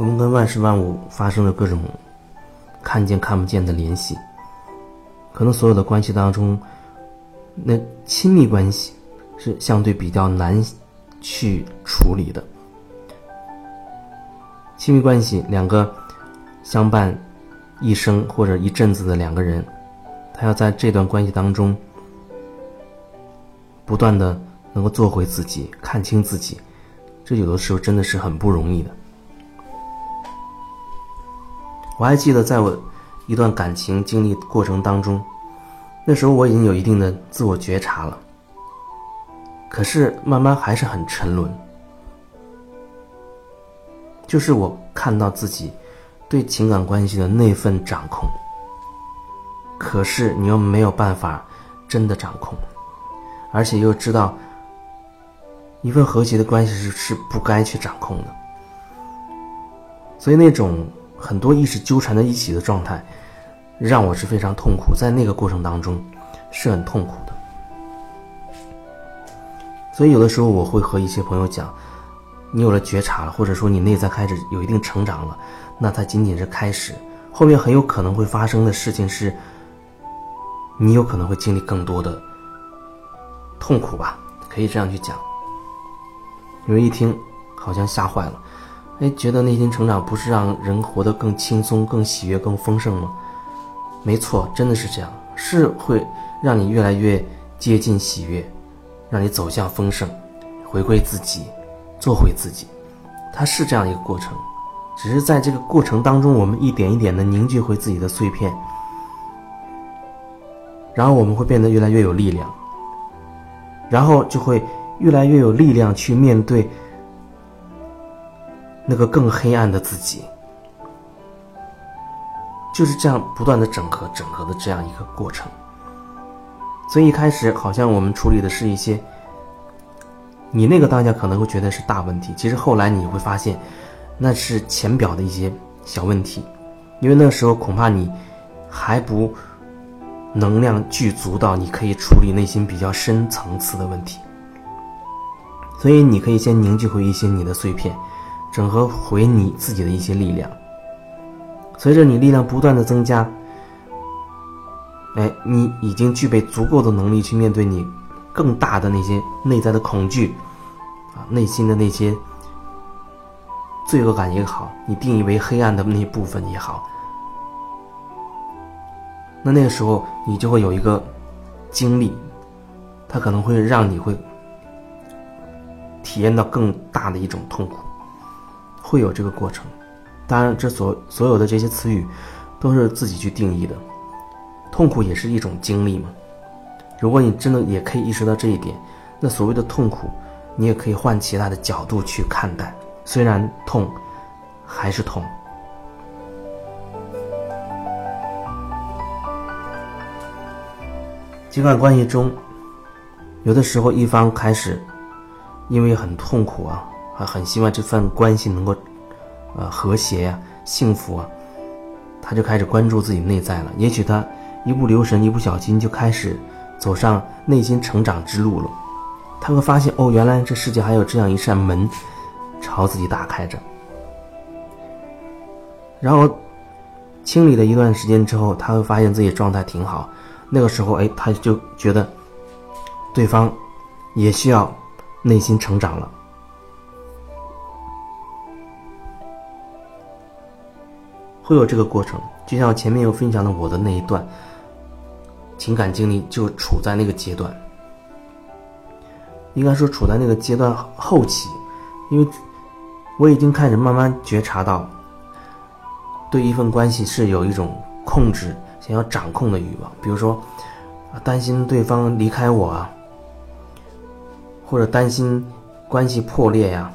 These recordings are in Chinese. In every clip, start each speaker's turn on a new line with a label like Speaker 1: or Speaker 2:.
Speaker 1: 我们跟万事万物发生了各种看见看不见的联系，可能所有的关系当中，那亲密关系是相对比较难去处理的。亲密关系，两个相伴一生或者一阵子的两个人，他要在这段关系当中不断的能够做回自己，看清自己，这有的时候真的是很不容易的。我还记得，在我一段感情经历过程当中，那时候我已经有一定的自我觉察了，可是慢慢还是很沉沦。就是我看到自己对情感关系的那份掌控，可是你又没有办法真的掌控，而且又知道一份和谐的关系是是不该去掌控的，所以那种。很多意识纠缠在一起的状态，让我是非常痛苦，在那个过程当中是很痛苦的。所以有的时候我会和一些朋友讲，你有了觉察了，或者说你内在开始有一定成长了，那它仅仅是开始，后面很有可能会发生的事情是，你有可能会经历更多的痛苦吧，可以这样去讲。有人一听好像吓坏了。哎，觉得内心成长不是让人活得更轻松、更喜悦、更丰盛吗？没错，真的是这样，是会让你越来越接近喜悦，让你走向丰盛，回归自己，做回自己。它是这样一个过程，只是在这个过程当中，我们一点一点的凝聚回自己的碎片，然后我们会变得越来越有力量，然后就会越来越有力量去面对。那个更黑暗的自己，就是这样不断的整合、整合的这样一个过程。所以一开始好像我们处理的是一些，你那个当下可能会觉得是大问题，其实后来你会发现，那是浅表的一些小问题，因为那时候恐怕你还不能量具足到你可以处理内心比较深层次的问题，所以你可以先凝聚回一些你的碎片。整合回你自己的一些力量，随着你力量不断的增加，哎，你已经具备足够的能力去面对你更大的那些内在的恐惧，啊，内心的那些罪恶感也好，你定义为黑暗的那部分也好，那那个时候你就会有一个经历，它可能会让你会体验到更大的一种痛苦。会有这个过程，当然，这所所有的这些词语，都是自己去定义的。痛苦也是一种经历嘛。如果你真的也可以意识到这一点，那所谓的痛苦，你也可以换其他的角度去看待。虽然痛，还是痛。情感关系中，有的时候一方开始因为很痛苦啊。他很希望这份关系能够，呃，和谐呀，幸福啊，他就开始关注自己内在了。也许他一不留神，一不小心就开始走上内心成长之路了。他会发现，哦，原来这世界还有这样一扇门，朝自己打开着。然后清理了一段时间之后，他会发现自己状态挺好。那个时候，哎，他就觉得对方也需要内心成长了。会有这个过程，就像前面有分享的我的那一段情感经历，就处在那个阶段。应该说处在那个阶段后期，因为我已经开始慢慢觉察到，对一份关系是有一种控制、想要掌控的欲望。比如说，担心对方离开我啊，或者担心关系破裂呀，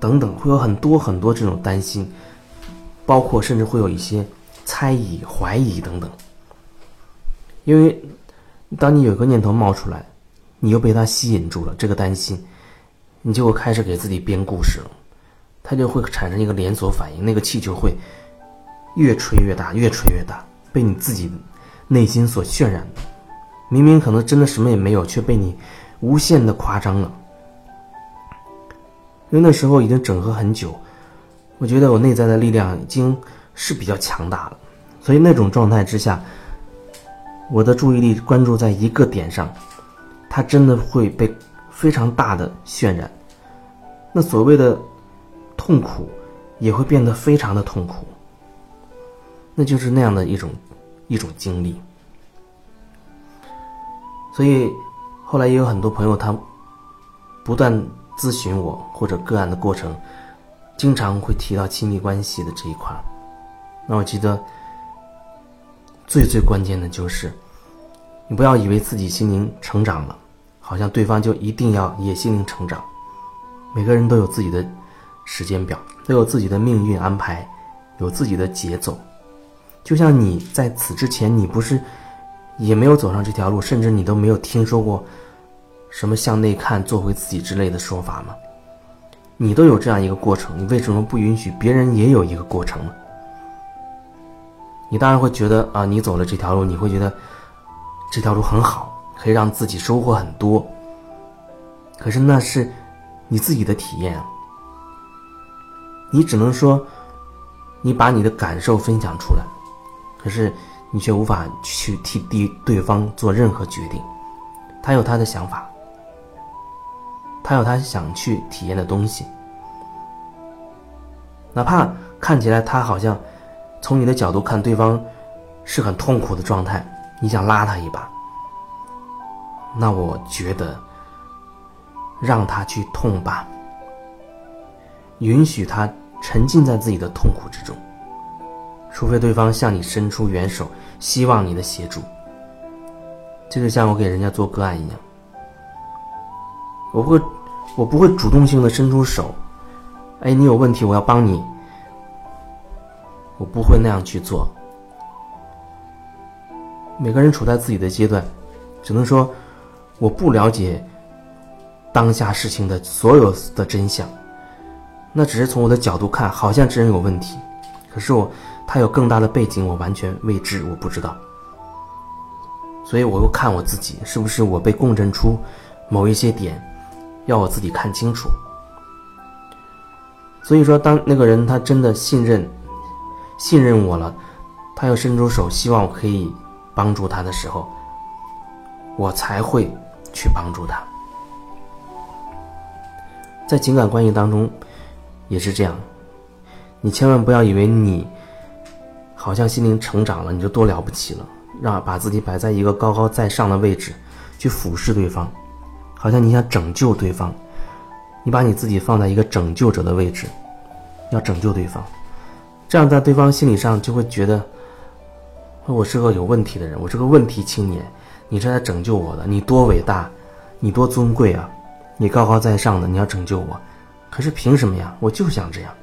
Speaker 1: 等等，会有很多很多这种担心。包括甚至会有一些猜疑、怀疑等等，因为当你有一个念头冒出来，你又被它吸引住了，这个担心，你就会开始给自己编故事了，它就会产生一个连锁反应，那个气球会越吹越大，越吹越大，被你自己内心所渲染，明明可能真的什么也没有，却被你无限的夸张了，因为那时候已经整合很久。我觉得我内在的力量已经是比较强大了，所以那种状态之下，我的注意力关注在一个点上，它真的会被非常大的渲染，那所谓的痛苦也会变得非常的痛苦，那就是那样的一种一种经历。所以后来也有很多朋友，他不断咨询我或者个案的过程。经常会提到亲密关系的这一块那我记得最最关键的就是，你不要以为自己心灵成长了，好像对方就一定要也心灵成长。每个人都有自己的时间表，都有自己的命运安排，有自己的节奏。就像你在此之前，你不是也没有走上这条路，甚至你都没有听说过什么向内看、做回自己之类的说法吗？你都有这样一个过程，你为什么不允许别人也有一个过程呢？你当然会觉得啊，你走了这条路，你会觉得这条路很好，可以让自己收获很多。可是那是你自己的体验啊，你只能说你把你的感受分享出来，可是你却无法去替对对方做任何决定，他有他的想法。他有他想去体验的东西，哪怕看起来他好像从你的角度看对方是很痛苦的状态，你想拉他一把，那我觉得让他去痛吧，允许他沉浸在自己的痛苦之中，除非对方向你伸出援手，希望你的协助，这就像我给人家做个案一样，我会。我不会主动性的伸出手，哎，你有问题，我要帮你。我不会那样去做。每个人处在自己的阶段，只能说我不了解当下事情的所有的真相，那只是从我的角度看，好像这人有问题，可是我他有更大的背景，我完全未知，我不知道。所以我又看我自己，是不是我被共振出某一些点。要我自己看清楚。所以说，当那个人他真的信任、信任我了，他又伸出手，希望我可以帮助他的时候，我才会去帮助他。在情感关系当中也是这样，你千万不要以为你好像心灵成长了，你就多了不起了，让把自己摆在一个高高在上的位置去俯视对方。好像你想拯救对方，你把你自己放在一个拯救者的位置，要拯救对方，这样在对方心理上就会觉得，我是个有问题的人，我是个问题青年，你是来拯救我的，你多伟大，你多尊贵啊，你高高在上的，你要拯救我，可是凭什么呀？我就想这样。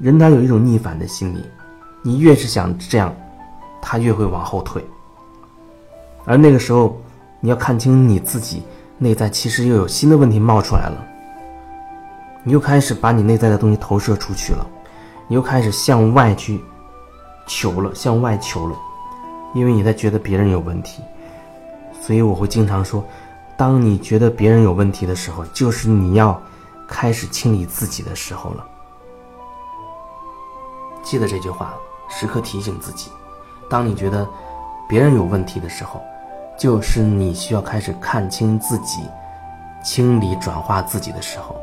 Speaker 1: 人他有一种逆反的心理，你越是想这样，他越会往后退，而那个时候，你要看清你自己。内在其实又有新的问题冒出来了，你又开始把你内在的东西投射出去了，你又开始向外去求了，向外求了，因为你在觉得别人有问题，所以我会经常说，当你觉得别人有问题的时候，就是你要开始清理自己的时候了。记得这句话，时刻提醒自己，当你觉得别人有问题的时候。就是你需要开始看清自己、清理、转化自己的时候。